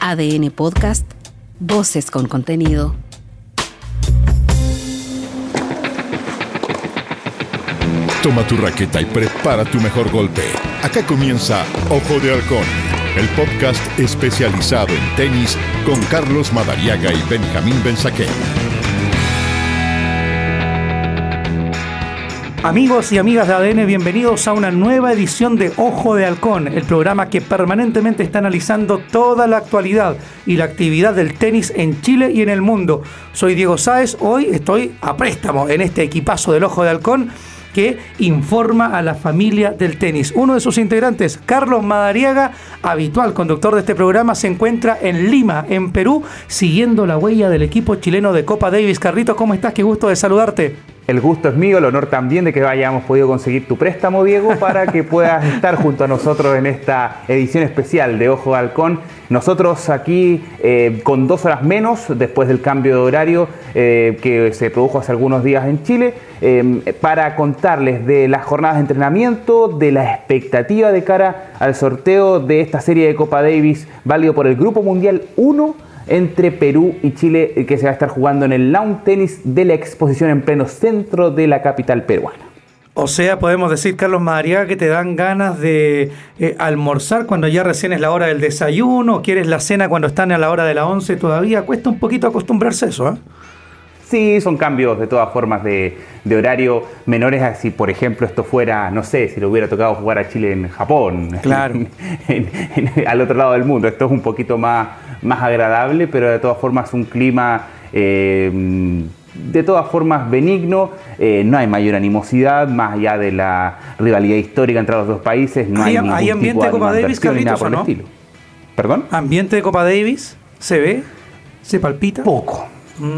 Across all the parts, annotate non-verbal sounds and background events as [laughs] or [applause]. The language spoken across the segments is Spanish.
ADN Podcast, Voces con contenido. Toma tu raqueta y prepara tu mejor golpe. Acá comienza Ojo de Halcón, el podcast especializado en tenis con Carlos Madariaga y Benjamín Benzaquén. Amigos y amigas de ADN, bienvenidos a una nueva edición de Ojo de Halcón, el programa que permanentemente está analizando toda la actualidad y la actividad del tenis en Chile y en el mundo. Soy Diego Sáez, hoy estoy a préstamo en este equipazo del Ojo de Halcón que informa a la familia del tenis. Uno de sus integrantes, Carlos Madariaga, habitual conductor de este programa, se encuentra en Lima, en Perú, siguiendo la huella del equipo chileno de Copa Davis. Carrito, ¿cómo estás? Qué gusto de saludarte. El gusto es mío, el honor también de que hayamos podido conseguir tu préstamo, Diego, para que puedas estar junto a nosotros en esta edición especial de Ojo de Halcón. Nosotros aquí eh, con dos horas menos, después del cambio de horario eh, que se produjo hace algunos días en Chile, eh, para contarles de las jornadas de entrenamiento, de la expectativa de cara al sorteo de esta serie de Copa Davis, válido por el Grupo Mundial 1 entre Perú y Chile que se va a estar jugando en el lawn tennis de la exposición en pleno centro de la capital peruana. O sea, podemos decir, Carlos Madariaga, que te dan ganas de eh, almorzar cuando ya recién es la hora del desayuno, quieres la cena cuando están a la hora de la once todavía. Cuesta un poquito acostumbrarse a eso, ¿eh? Sí, son cambios de todas formas de, horario menores a si, por ejemplo, esto fuera, no sé, si le hubiera tocado jugar a Chile en Japón, [laughs] claro. al otro lado del mundo. Esto es un poquito más, más agradable, pero de todas formas un clima... Eh, de todas formas benigno, eh, no hay mayor animosidad, más allá de la rivalidad histórica entre los dos países, no hay, ¿Hay ambiente de Copa Davis, Carlitos, o no? ¿Perdón? ¿Ambiente de Copa Davis? ¿Se ve? ¿Se palpita? Poco.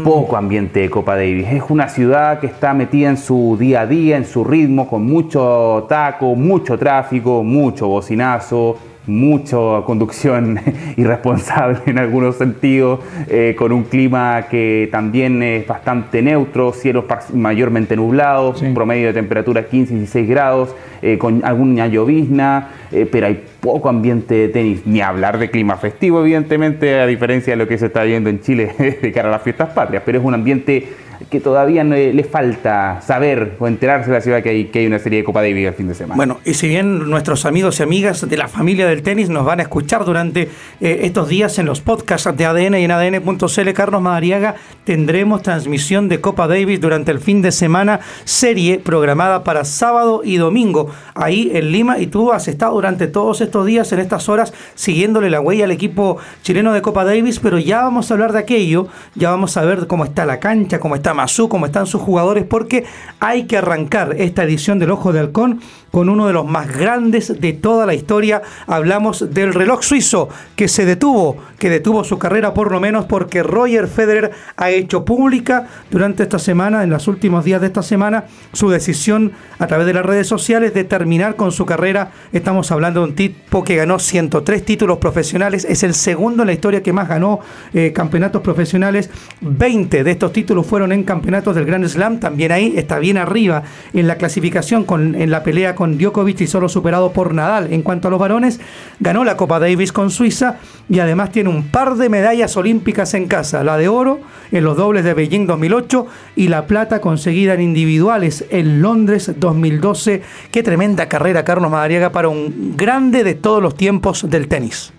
Poco ambiente de Copa Davis. Es una ciudad que está metida en su día a día, en su ritmo, con mucho taco, mucho tráfico, mucho bocinazo, mucha conducción [laughs] irresponsable en algunos sentidos, eh, con un clima que también es bastante neutro, cielos mayormente nublados, un promedio de temperatura 15 y 16 grados, eh, con alguna llovizna, eh, pero hay poco ambiente de tenis, ni hablar de clima festivo, evidentemente, a diferencia de lo que se está viendo en Chile [laughs] de cara a las fiestas patrias, pero es un ambiente que todavía le, falta saber o enterarse de la ciudad que hay, que hay una serie de Copa Davis el fin de semana. Bueno, y si bien nuestros amigos y amigas de la familia del tenis nos van a escuchar durante eh, estos días en los podcasts de ADN y en ADN.cl, Carlos Madariaga, tendremos transmisión de Copa Davis durante el fin de semana, serie programada para sábado y domingo, ahí en Lima, y tú has estado durante todos estos días, en estas horas, siguiéndole la huella al equipo chileno de Copa Davis, pero ya vamos a hablar de aquello, ya vamos a ver cómo está la cancha, cómo está Mazú, cómo están sus jugadores, porque hay que arrancar esta edición del Ojo de Halcón con uno de los más grandes de toda la historia. Hablamos del reloj suizo que se detuvo, que detuvo su carrera por lo menos porque Roger Federer ha hecho pública durante esta semana, en los últimos días de esta semana, su decisión a través de las redes sociales de terminar con su carrera. Estamos hablando de un tipo que ganó 103 títulos profesionales, es el segundo en la historia que más ganó eh, campeonatos profesionales. 20 de estos títulos fueron en campeonatos del Grand Slam, también ahí está bien arriba en la clasificación en la pelea con con Djokovic y solo superado por Nadal. En cuanto a los varones, ganó la Copa Davis con Suiza y además tiene un par de medallas olímpicas en casa, la de oro en los dobles de Beijing 2008 y la plata conseguida en individuales en Londres 2012. Qué tremenda carrera, Carlos Madariaga, para un grande de todos los tiempos del tenis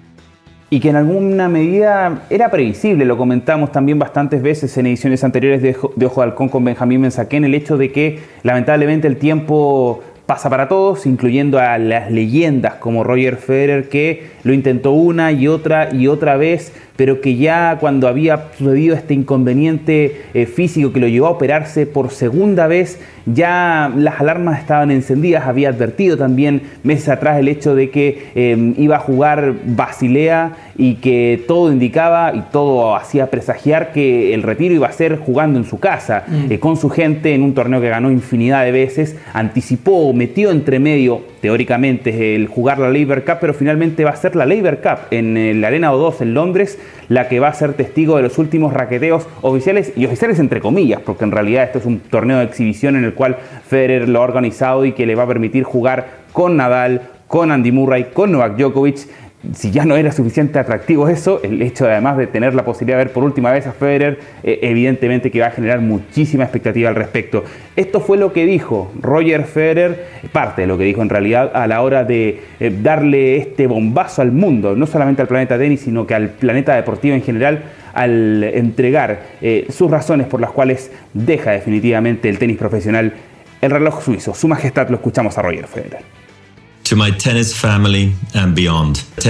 y que en alguna medida era previsible, lo comentamos también bastantes veces en ediciones anteriores de, Ojo de Halcón con Benjamín Mensaquén, el hecho de que lamentablemente el tiempo pasa para todos, incluyendo a las leyendas como Roger Federer, que lo intentó una y otra y otra vez, pero que ya cuando había sucedido este inconveniente eh, físico que lo llevó a operarse por segunda vez, ya las alarmas estaban encendidas. Había advertido también meses atrás el hecho de que eh, iba a jugar Basilea y que todo indicaba y todo hacía presagiar que el retiro iba a ser jugando en su casa, mm. eh, con su gente, en un torneo que ganó infinidad de veces. Anticipó, metió entre medio, teóricamente, el jugar la Labor Cup, pero finalmente va a ser la Labor Cup en la Arena O2 en Londres la que va a ser testigo de los últimos raqueteos oficiales y oficiales entre comillas, porque en realidad esto es un torneo de exhibición en el cual Federer lo ha organizado y que le va a permitir jugar con Nadal, con Andy Murray, con Novak Djokovic si ya no era suficiente atractivo eso, el hecho además de tener la posibilidad de ver por última vez a Federer, eh, evidentemente que va a generar muchísima expectativa al respecto. Esto fue lo que dijo Roger Federer, parte de lo que dijo en realidad a la hora de eh, darle este bombazo al mundo, no solamente al planeta tenis, sino que al planeta deportivo en general, al entregar eh, sus razones por las cuales deja definitivamente el tenis profesional el reloj suizo. Su majestad lo escuchamos a Roger Federer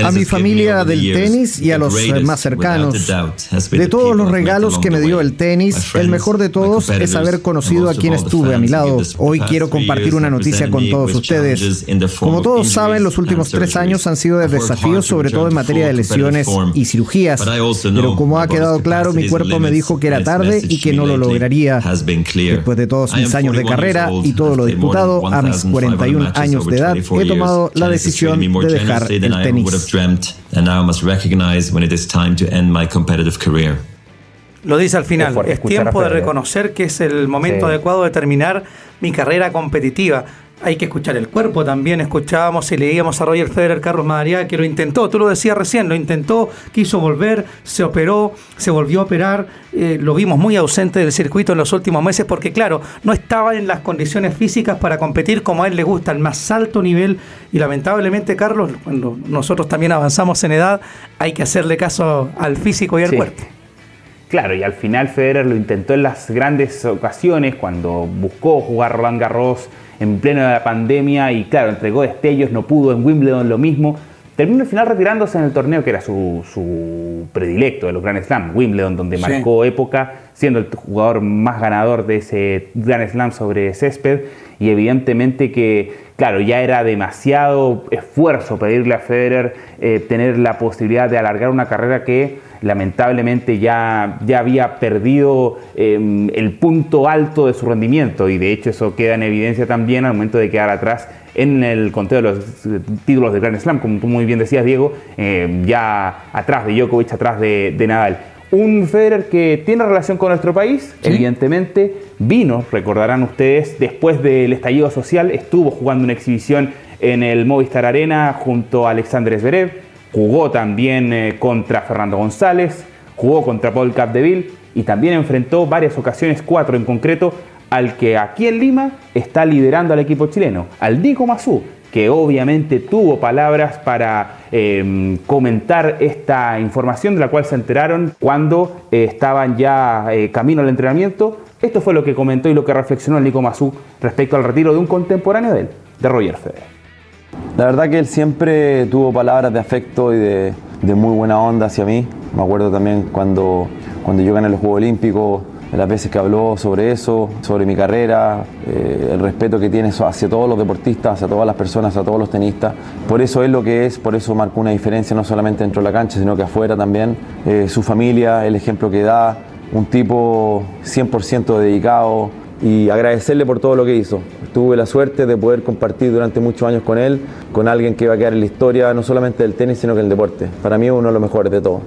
a mi familia del tenis y a los más cercanos. De todos los regalos que me dio el tenis, el mejor de todos es haber conocido a quien estuve a mi lado. Hoy quiero compartir una noticia con todos ustedes. Como todos saben, los últimos tres años han sido de desafíos, sobre todo en materia de lesiones y cirugías. Pero como ha quedado claro, mi cuerpo me dijo que era tarde y que no lo lograría. Después de todos mis años de carrera y todo lo disputado, a mis 41 años de edad, he tomado la decisión de dejar el tenis. Lo dice al final, es, tiempo de reconocer que es el momento adecuado de terminar mi carrera competitiva hay que escuchar el cuerpo también. Escuchábamos y leíamos a Roger Federer, Carlos Madariaga, que lo intentó, tú lo decías recién, lo intentó, quiso volver, se operó, se volvió a operar, eh, lo vimos muy ausente del circuito en los últimos meses porque, claro, no estaba en las condiciones físicas para competir como a él le gusta, al más alto nivel. Y lamentablemente, Carlos, cuando nosotros también avanzamos en edad, hay que hacerle caso al físico y al cuerpo. Claro, y al final Federer lo intentó en las grandes ocasiones, cuando buscó jugar Roland Garros en plena pandemia y claro, entregó destellos, no pudo, en Wimbledon lo mismo. Terminó al final retirándose en el torneo que era su, predilecto de los Grand Slam, Wimbledon, donde marcó época, siendo el jugador más ganador de ese Grand Slam sobre césped. Y evidentemente que, claro, ya era demasiado esfuerzo pedirle a Federer eh, tener la posibilidad de alargar una carrera que lamentablemente ya, ya había perdido em, el punto alto de su rendimiento y de hecho eso queda en evidencia también al momento de quedar atrás en el conteo de los títulos de Grand Slam, como tú muy bien decías Diego, em, ya atrás de Djokovic, atrás de, Nadal. Un Federer que tiene relación con nuestro país, evidentemente, vino, recordarán ustedes, después del estallido social, estuvo jugando una exhibición en el Movistar Arena junto a Alexander Zverev, Jugó también eh, contra Fernando González, jugó contra Paul Capdeville y también enfrentó varias ocasiones, cuatro en concreto, al que aquí en Lima está liderando al equipo chileno, al Diego Mazú, que obviamente tuvo palabras para em, comentar esta información de la cual se enteraron cuando eh, estaban ya eh, camino al entrenamiento. Esto fue lo que comentó y lo que reflexionó el Nico Mazú respecto al retiro de un contemporáneo de él, de Roger Federer. La verdad que él siempre tuvo palabras de afecto y de, muy buena onda hacia mí. Me acuerdo también cuando, cuando yo gané los Juegos Olímpicos, de las veces que habló sobre eso, sobre mi carrera, eh, el respeto que tiene hacia todos los deportistas, hacia todas las personas, hacia todos los tenistas. Por eso es lo que es, por eso marcó una diferencia no solamente dentro de la cancha, sino que afuera también. Eh, su familia, el ejemplo que da, un tipo 100% dedicado, y agradecerle por todo lo que hizo. Tuve la suerte de poder compartir durante muchos años con él, con alguien que va a quedar en la historia no solamente del tenis, sino que del deporte. Para mí es uno de los mejores de todos.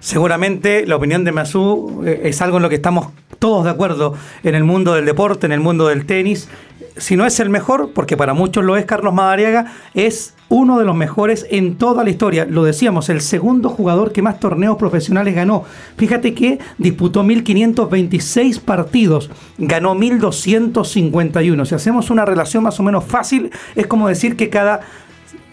Seguramente la opinión de Masú eh, es algo en lo que estamos todos de acuerdo en el mundo del deporte, en el mundo del tenis. Si no es el mejor, porque para muchos lo es Carlos Madariaga, es uno de los mejores en toda la historia. Lo decíamos, el segundo jugador que más torneos profesionales ganó. Fíjate que disputó 1526 partidos, ganó 1251. Si hacemos una relación más o menos fácil, es como decir que cada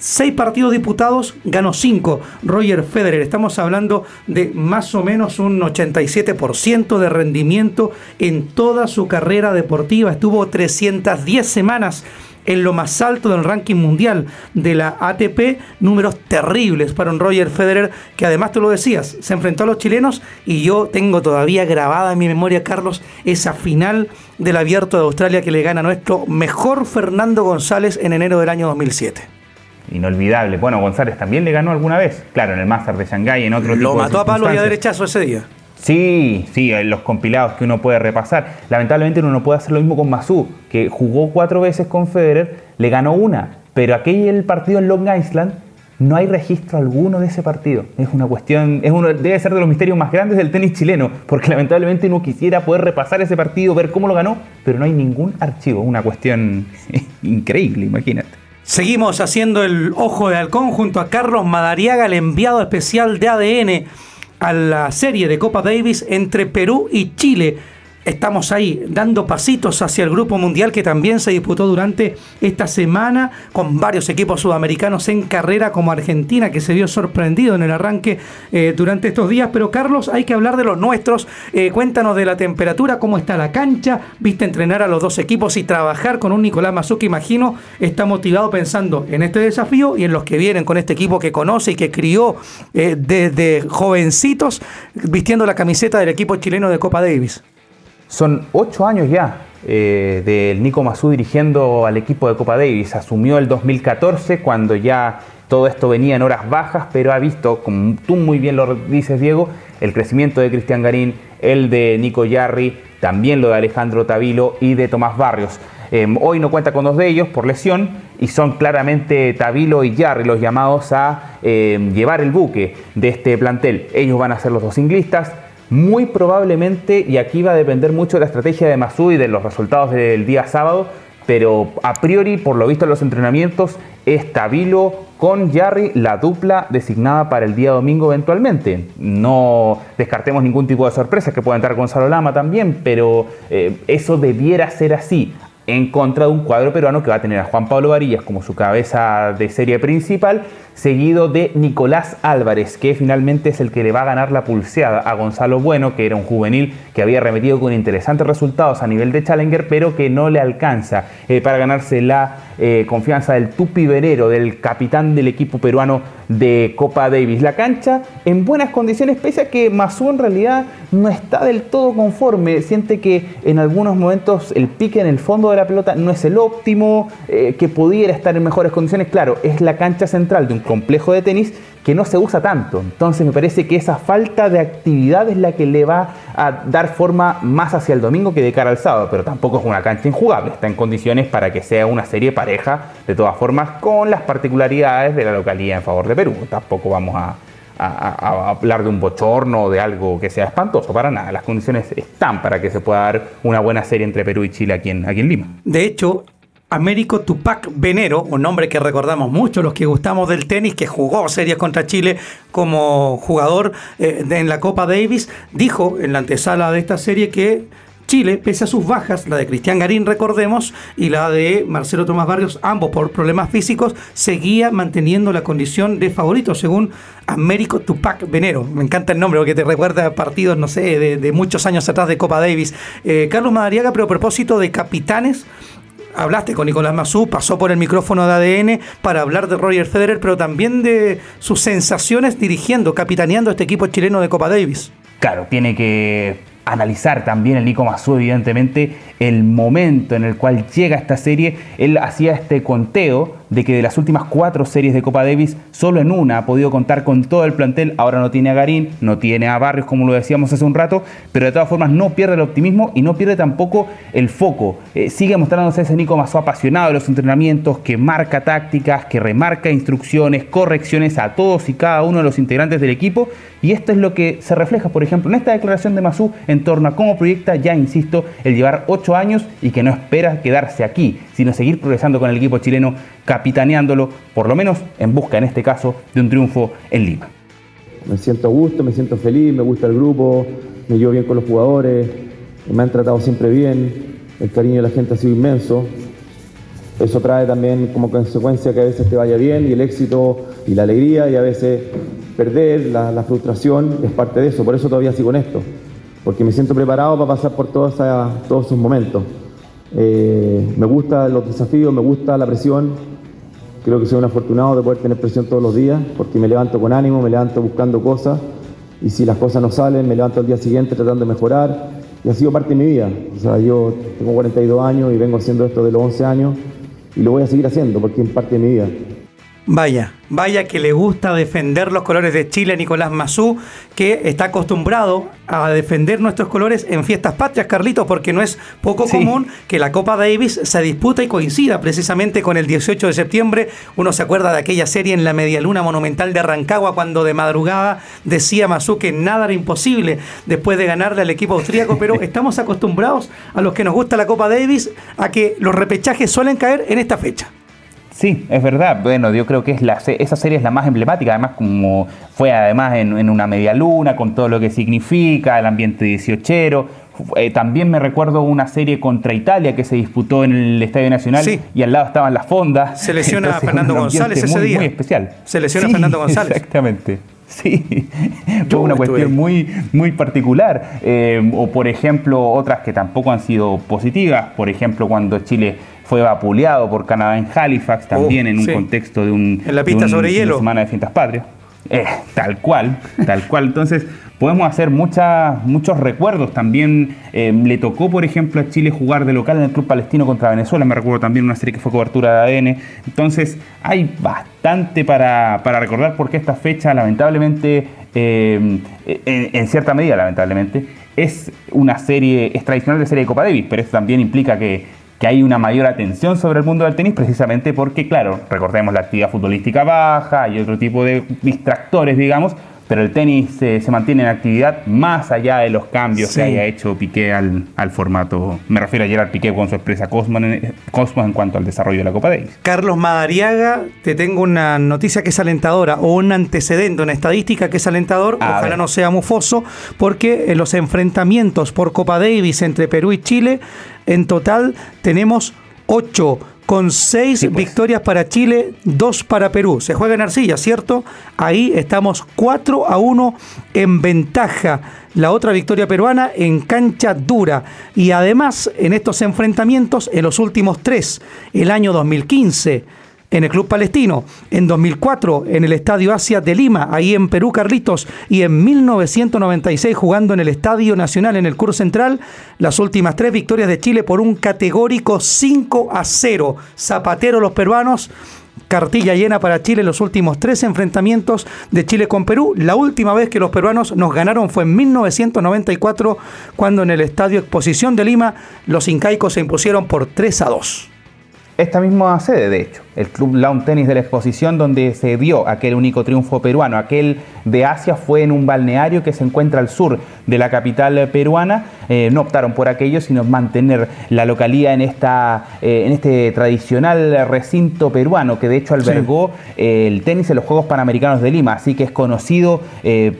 seis partidos disputados, ganó cinco. Roger Federer, estamos hablando de más o menos un 87% de rendimiento en toda su carrera deportiva. Estuvo 310 semanas en lo más alto del ranking mundial de la ATP, números terribles para un Roger Federer, que además tú lo decías, se enfrentó a los chilenos y yo tengo todavía grabada en mi memoria, Carlos, esa final del abierto de Australia que le gana nuestro mejor Fernando González en enero del año 2007 inolvidable. Bueno, González también le ganó alguna vez, claro, en el Master de Shanghái, en otro Lo mató a palo y a derechazo ese día. Sí, sí, los compilados que uno puede repasar. Lamentablemente uno no puede hacer lo mismo con Masu, que jugó cuatro veces con Federer, le ganó una, pero aquel partido en Long Island no hay registro alguno de ese partido. Es una cuestión, es uno, debe ser de los misterios más grandes del tenis chileno, porque lamentablemente uno quisiera poder repasar ese partido, ver cómo lo ganó, pero no hay ningún archivo. Una cuestión [laughs] increíble, imagínate. Seguimos haciendo el ojo de halcón junto a Carlos Madariaga, el enviado especial de ADN a la serie de Copa Davis entre Perú y Chile estamos ahí dando pasitos hacia el Grupo Mundial que también se disputó durante esta semana con varios equipos sudamericanos en carrera como Argentina que se vio sorprendido en el arranque eh, durante estos días. Pero Carlos, hay que hablar de los nuestros. Eh, cuéntanos de la temperatura, cómo está la cancha. Viste entrenar a los dos equipos y trabajar con un Nicolás Mazuki, imagino, está motivado pensando en este desafío y en los que vienen con este equipo que conoce y que crió eh, desde jovencitos vistiendo la camiseta del equipo chileno de Copa Davis. Son ocho años ya eh, del Nico Mazú dirigiendo al equipo de Copa Davis. Asumió el 2014 cuando ya todo esto venía en horas bajas, pero ha visto, como tú muy bien lo dices Diego, el crecimiento de Cristian Garín, el de Nico Yarri, también lo de Alejandro Tavilo y de Tomás Barrios. Em, hoy no cuenta con dos de ellos por lesión y son claramente Tavilo y Yarri los llamados a em, llevar el buque de este plantel. Ellos van a ser los dos inglistas muy probablemente, y aquí va a depender mucho de la estrategia de Masú y de los resultados del día sábado, pero a priori, por lo visto en los entrenamientos, es Tabilo con Jarry la dupla designada para el día domingo eventualmente. No descartemos ningún tipo de sorpresa que pueda entrar Gonzalo Lama también, pero eh, eso debiera ser así en contra de un cuadro peruano que va a tener a Juan Pablo Varillas como su cabeza de serie principal seguido de Nicolás Álvarez, que finalmente es el que le va a ganar la pulseada a Gonzalo Bueno, que era un juvenil que había remetido con interesantes resultados a nivel de Challenger, pero que no le alcanza eh, para ganarse la eh, confianza del Tupi Venero, del capitán del equipo peruano de Copa Davis. La cancha en buenas condiciones, pese a que Mazú en realidad no está del todo conforme, siente que en algunos momentos el pique en el fondo de la pelota no es el óptimo, eh, que pudiera estar en mejores condiciones. Claro, es la cancha central de un complejo de tenis que no se usa tanto. Entonces me parece que esa falta de actividad es la que le va a dar forma más hacia el domingo que de cara al sábado, pero tampoco es una cancha injugable, está en condiciones para que sea una serie pareja, de todas formas, con las particularidades de la localidad en favor de Perú. Tampoco vamos a, hablar de un bochorno o de algo que sea espantoso, para nada. Las condiciones están para que se pueda dar una buena serie entre Perú y Chile aquí en, aquí en Lima. De hecho, Américo Tupac Venero, un nombre que recordamos mucho los que gustamos del tenis, que jugó series contra Chile como jugador eh, en la Copa Davis, dijo en la antesala de esta serie que Chile, pese a sus bajas, la de Cristian Garín, recordemos, y la de Marcelo Tomás Barrios, ambos por problemas físicos, seguía manteniendo la condición de favorito, según Américo Tupac Venero. Me encanta el nombre porque te recuerda a partidos, no sé, de, muchos años atrás de Copa Davis. Eh, Carlos Madariaga, pero a propósito de capitanes, hablaste con Nicolás Mazú, pasó por el micrófono de ADN para hablar de Roger Federer, pero también de sus sensaciones dirigiendo, capitaneando este equipo chileno de Copa Davis. Claro, tiene que analizar también el Nico Mazú, evidentemente, el momento en el cual llega esta serie. Él hacía este conteo de que de las últimas cuatro series de Copa Davis, solo en una ha podido contar con todo el plantel. Ahora no tiene a Garín, no tiene a Barrios, como lo decíamos hace un rato, pero de todas formas no pierde el optimismo y no pierde tampoco el foco. Eh, sigue mostrándose ese Nico Mazú apasionado de los entrenamientos, que marca tácticas, que remarca instrucciones, correcciones a todos y cada uno de los integrantes del equipo. Y esto es lo que se refleja, por ejemplo, en esta declaración de Mazú en torno a cómo proyecta, ya insisto, el llevar ocho años y que no espera quedarse aquí, sino seguir progresando con el equipo chileno, capitaneándolo, por lo menos en busca, en este caso, de un triunfo en Lima. Me siento a gusto, me siento feliz, me gusta el grupo, me llevo bien con los jugadores, me han tratado siempre bien, el cariño de la gente ha sido inmenso. Eso trae también como consecuencia que a veces te vaya bien y el éxito y la alegría y a veces perder, la, frustración es parte de eso. Por eso todavía sigo en esto, porque me siento preparado para pasar por todos esos momentos. Eh, me gustan los desafíos, me gusta la presión. Creo que soy un afortunado de poder tener presión todos los días, porque me levanto con ánimo, me levanto buscando cosas, y si las cosas no salen, me levanto al día siguiente tratando de mejorar, y ha sido parte de mi vida. O sea, yo tengo 42 años y vengo haciendo esto de los 11 años, y lo voy a seguir haciendo porque es parte de mi vida. Vaya, vaya que le gusta defender los colores de Chile Nicolás Mazú, que está acostumbrado a defender nuestros colores en fiestas patrias, Carlitos, porque no es poco común que la Copa Davis se disputa y coincida precisamente con el 18 de septiembre. Uno se acuerda de aquella serie en la Medialuna Monumental de Rancagua cuando de madrugada decía Mazú que nada era imposible después de ganarle al equipo austríaco, pero [laughs] estamos acostumbrados a los que nos gusta la Copa Davis a que los repechajes suelen caer en esta fecha. Sí, es verdad. Bueno, yo creo que es la, esa serie es la más emblemática, además como fue además en, una media luna, con todo lo que significa, el ambiente dieciochero. Eh, también me recuerdo una serie contra Italia que se disputó en el Estadio Nacional y al lado estaban las fondas. Se lesiona a Fernando González ese día. Muy especial. Se lesiona a Fernando [laughs] González. Exactamente. Sí, [laughs] fue una cuestión muy, muy particular. Eh, o por ejemplo, otras que tampoco han sido positivas. Por ejemplo, cuando Chile fue vapuleado por Canadá en Halifax, también en un contexto de un, en la pista sobre hielo. semana de fiestas patrias. Eh, tal cual, tal cual. Entonces, podemos hacer muchas, muchos recuerdos. También eh, le tocó, por ejemplo, a Chile jugar de local en el Club Palestino contra Venezuela. Me recuerdo también una serie que fue cobertura de ADN. Entonces, hay bastante para, recordar porque esta fecha, lamentablemente, eh, en, cierta medida, lamentablemente, es una serie, es tradicional de serie de Copa Davis, pero esto también implica que que hay una mayor atención sobre el mundo del tenis precisamente porque, claro, recordemos la actividad futbolística baja y otro tipo de distractores, digamos, pero el tenis se mantiene en actividad más allá de los cambios que haya hecho Piqué al, formato. Me refiero a Gerard Piqué con su empresa Cosmos en, Cosmos en cuanto al desarrollo de la Copa Davis. Carlos Madariaga, te tengo una noticia que es alentadora o un antecedente, una estadística que es alentador, ojalá no sea mufoso, porque en los enfrentamientos por Copa Davis entre Perú y Chile, en total tenemos ocho con seis pues. victorias para Chile, dos para Perú. Se juega en arcilla, ¿cierto? Ahí estamos 4 a 1 en ventaja. La otra victoria peruana en cancha dura. Y además, en estos enfrentamientos, en los últimos tres, el año 2015 en el Club Palestino, en 2004 en el Estadio Asia de Lima, ahí en Perú, Carlitos, y en 1996 jugando en el Estadio Nacional en el Curso Central, las últimas tres victorias de Chile por un categórico 5 a 0. Zapatero los peruanos. Cartilla llena para Chile los últimos tres enfrentamientos de Chile con Perú. La última vez que los peruanos nos ganaron fue en 1994, cuando en el Estadio Exposición de Lima los incaicos se impusieron por 3 a 2 esta misma sede, de hecho, el Club Lawn Tennis de la exposición donde se dio aquel único triunfo peruano. Aquel de Asia fue en un balneario que se encuentra al sur de la capital peruana. Eh, no optaron por aquello, sino mantener la localía en, esta, eh, en este tradicional recinto peruano que de hecho albergó eh, el tenis en los Juegos Panamericanos de Lima. Así que es conocido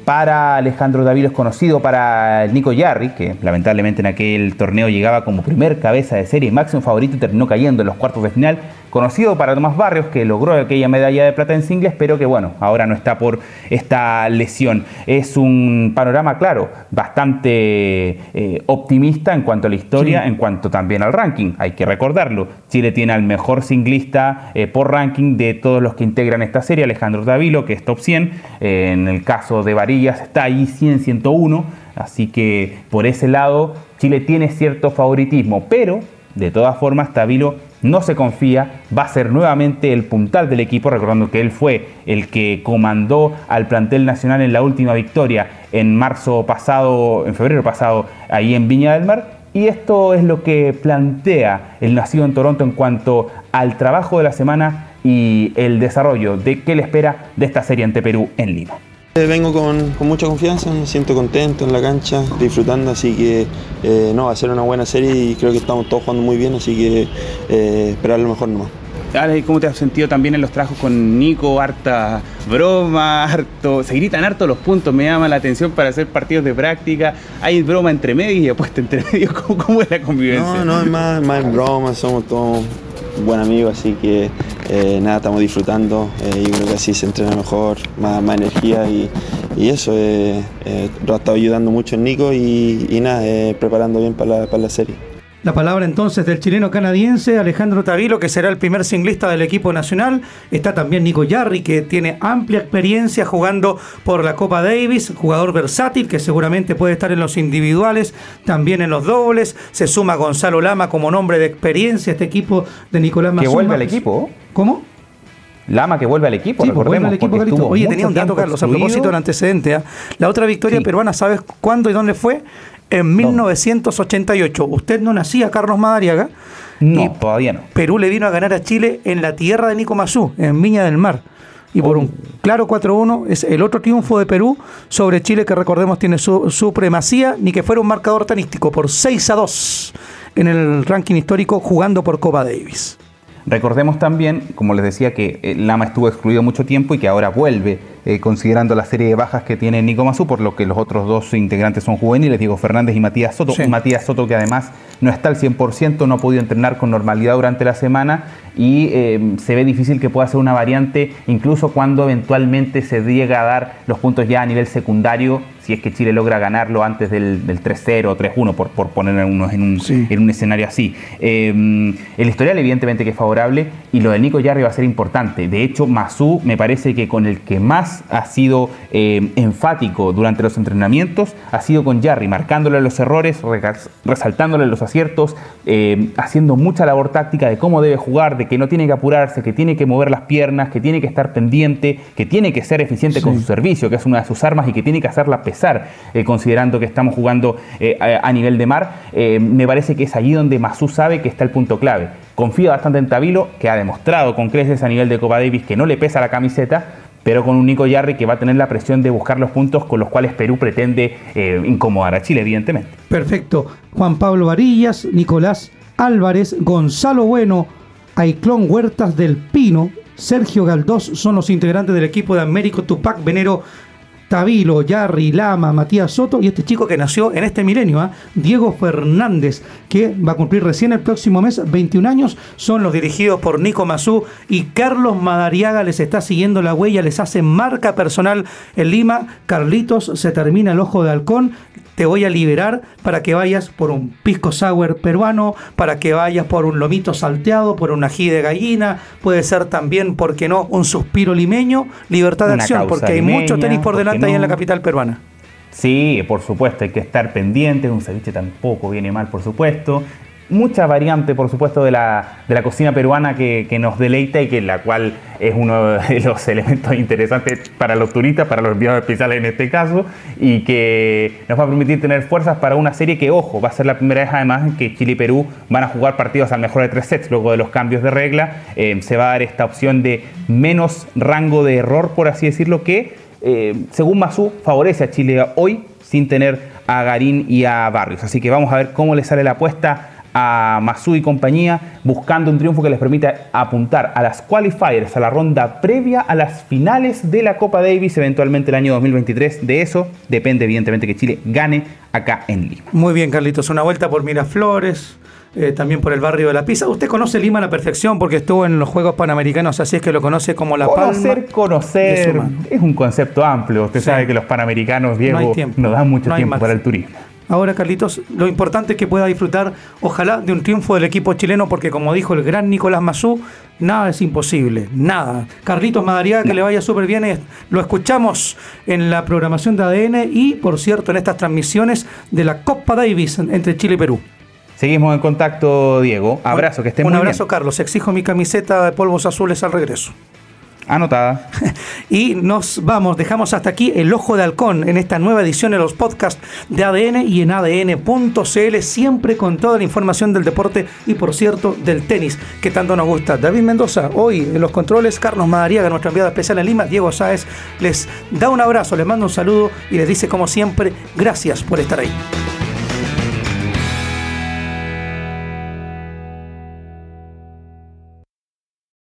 para Alejandro David, es conocido para Nico Yarri, que lamentablemente en aquel torneo llegaba como primer cabeza de serie, máximo favorito y terminó cayendo en los cuartos de final conocido para Tomás Barrios, que logró aquella medalla de plata en singles, pero que bueno, ahora no está por esta lesión. Es un panorama, claro, bastante eh, optimista en cuanto a la historia, en cuanto también al ranking, hay que recordarlo. Chile tiene al mejor singlista eh, por ranking de todos los que integran esta serie, Alejandro Davilo, que es top 100. Eh, en el caso de Varillas está ahí 100-101, así que por ese lado Chile tiene cierto favoritismo, pero de todas formas Davilo no se confía, va a ser nuevamente el puntal del equipo, recordando que él fue el que comandó al plantel nacional en la última victoria en marzo pasado, en febrero pasado, ahí en Viña del Mar. Y esto es lo que plantea el nacido en Toronto en cuanto al trabajo de la semana y el desarrollo de qué le espera de esta serie ante Perú en Lima. Eh, vengo con, mucha confianza, me siento contento en la cancha, disfrutando, así que eh, no, va a ser una buena serie y creo que estamos todos jugando muy bien, así que eh, esperar lo mejor nomás. ¿cómo te has sentido también en los trabajos con Nico? Harta broma, harto. Se gritan harto los puntos, me llama la atención para hacer partidos de práctica. Hay broma entre medio y apuesta [laughs] entre medio. ¿Cómo, es la convivencia? No, no, es más, más en broma, somos todos buen amigo, así que eh, nada, estamos disfrutando eh, y creo que así se entrena mejor, más, energía y, eso, eh, lo ha estado ayudando mucho en Nico y, nada, preparando bien para la serie. La palabra entonces del chileno canadiense Alejandro Tavilo, que será el primer singlista del equipo nacional. Está también Nico Yarri, que tiene amplia experiencia jugando por la Copa Davis, jugador versátil que seguramente puede estar en los individuales, también en los dobles. Se suma Gonzalo Lama como nombre de experiencia este equipo de Nicolás Mazuma. Que vuelve al equipo. ¿Cómo? Lama que vuelve al equipo, sí, pues, vuelve al equipo Oye, tenía un dato, Carlos, a propósito del antecedente. ¿ah? La otra victoria peruana, ¿sabes cuándo y dónde fue? En 1988. Usted no nacía, Carlos Madariaga. No, todavía no. Perú le vino a ganar a Chile en la tierra de Nico Mazú, en Viña del Mar. Y por un claro 4-1 es el otro triunfo de Perú sobre Chile que recordemos tiene su supremacía, ni que fuera un marcador tanístico, por 6 a 2 en el ranking histórico jugando por Copa Davis. Recordemos también, como les decía, que eh, Lama estuvo excluido mucho tiempo y que ahora vuelve, eh, considerando la serie de bajas que tiene Nico Mazú, por lo que los otros dos integrantes son juveniles, Diego Fernández y Matías Soto. Matías Soto que además no está al 100%, no ha podido entrenar con normalidad durante la semana y eh, se ve difícil que pueda ser una variante incluso cuando eventualmente se llega a dar los puntos ya a nivel secundario si es que Chile logra ganarlo antes del, 3-0 o 3-1, por, por poner en, un, en un escenario así. Em, el historial evidentemente que es favorable y lo de Nico Yarri va a ser importante. De hecho, Masú me parece que con el que más ha sido em, enfático durante los entrenamientos ha sido con Yarri, marcándole los errores, resaltándole los aciertos, em, haciendo mucha labor táctica de cómo debe jugar, de que no tiene que apurarse, que tiene que mover las piernas, que tiene que estar pendiente, que tiene que ser eficiente con su servicio, que es una de sus armas y que tiene que hacerla eh, considerando que estamos jugando eh, a, nivel de mar, eh, me parece que es allí donde Masú sabe que está el punto clave. Confía bastante en Tabilo, que ha demostrado con creces a nivel de Copa Davis que no le pesa la camiseta, pero con un Nico Yarri que va a tener la presión de buscar los puntos con los cuales Perú pretende incomodar a Chile, evidentemente. Perfecto. Juan Pablo Varillas, Nicolás Álvarez, Gonzalo Bueno, Aiclón Huertas del Pino, Sergio Galdós son los integrantes del equipo de Américo Tupac Venero Tabilo, Yarri, Lama, Matías Soto y este chico que nació en este milenio, ¿ah? Diego Fernández, que va a cumplir recién el próximo mes 21 años. Son los dirigidos por Nico Mazú y Carlos Madariaga les está siguiendo la huella, les hace marca personal en Lima. Carlitos se termina el ojo de halcón te voy a liberar para que vayas por un pisco sour peruano, para que vayas por un lomito salteado, por un ají de gallina, puede ser también, ¿por qué no?, un suspiro limeño, libertad de acción, porque hay mucho tenis por delante ahí en la capital peruana. Sí, por supuesto, hay que estar pendiente, un ceviche tampoco viene mal, por supuesto mucha variante, por supuesto, de la, de la cocina peruana que, nos deleita y que la cual es uno [laughs] de los elementos interesantes para los turistas, para los enviados especiales en este caso, y que nos va a permitir tener fuerzas para una serie que, ojo, va a ser la primera vez además que Chile y Perú van a jugar partidos al mejor de tres sets luego de los cambios de regla. Eh, se va a dar esta opción de menos rango de error, por así decirlo, que eh, según Mazú favorece a Chile hoy sin tener a Garín y a Barrios. Así que vamos a ver cómo le sale la apuesta a Masu y compañía buscando un triunfo que les permita apuntar a las qualifiers, a la ronda previa a las finales de la Copa Davis, eventualmente el año 2023. De eso depende evidentemente que Chile gane acá en Lima. Muy bien, Carlitos. Una vuelta por Miraflores. Eh, también por el barrio de La Pisa. Usted conoce Lima a la perfección porque estuvo en los Juegos Panamericanos, así es que lo conoce como La conocer, Conocer, conocer, es un concepto amplio. Usted sabe que los Panamericanos, Diego, no dan mucho tiempo para el turismo. Ahora, Carlitos, lo importante es que pueda disfrutar, ojalá, de un triunfo del equipo chileno, porque como dijo el gran Nicolás Mazú, nada es imposible, nada. Carlitos Madariaga, que le vaya súper bien, lo escuchamos en la programación de ADN y, por cierto, en estas transmisiones de la Copa Davis entre Chile y Perú. Seguimos en contacto, Diego. Abrazo, que estén muy bien. Un abrazo, Carlos. Exijo mi camiseta de polvos azules al regreso. Anotada. [laughs] y nos vamos, dejamos hasta aquí el ojo de halcón en esta nueva edición de los podcasts de ADN y en ADN.cl, siempre con toda la información del deporte y por cierto del tenis, que tanto nos gusta. David Mendoza, hoy en los controles, Carlos Madariaga, nuestra enviada especial en Lima, Diego Sáez, les da un abrazo, les manda un saludo y les dice como siempre, gracias por estar ahí.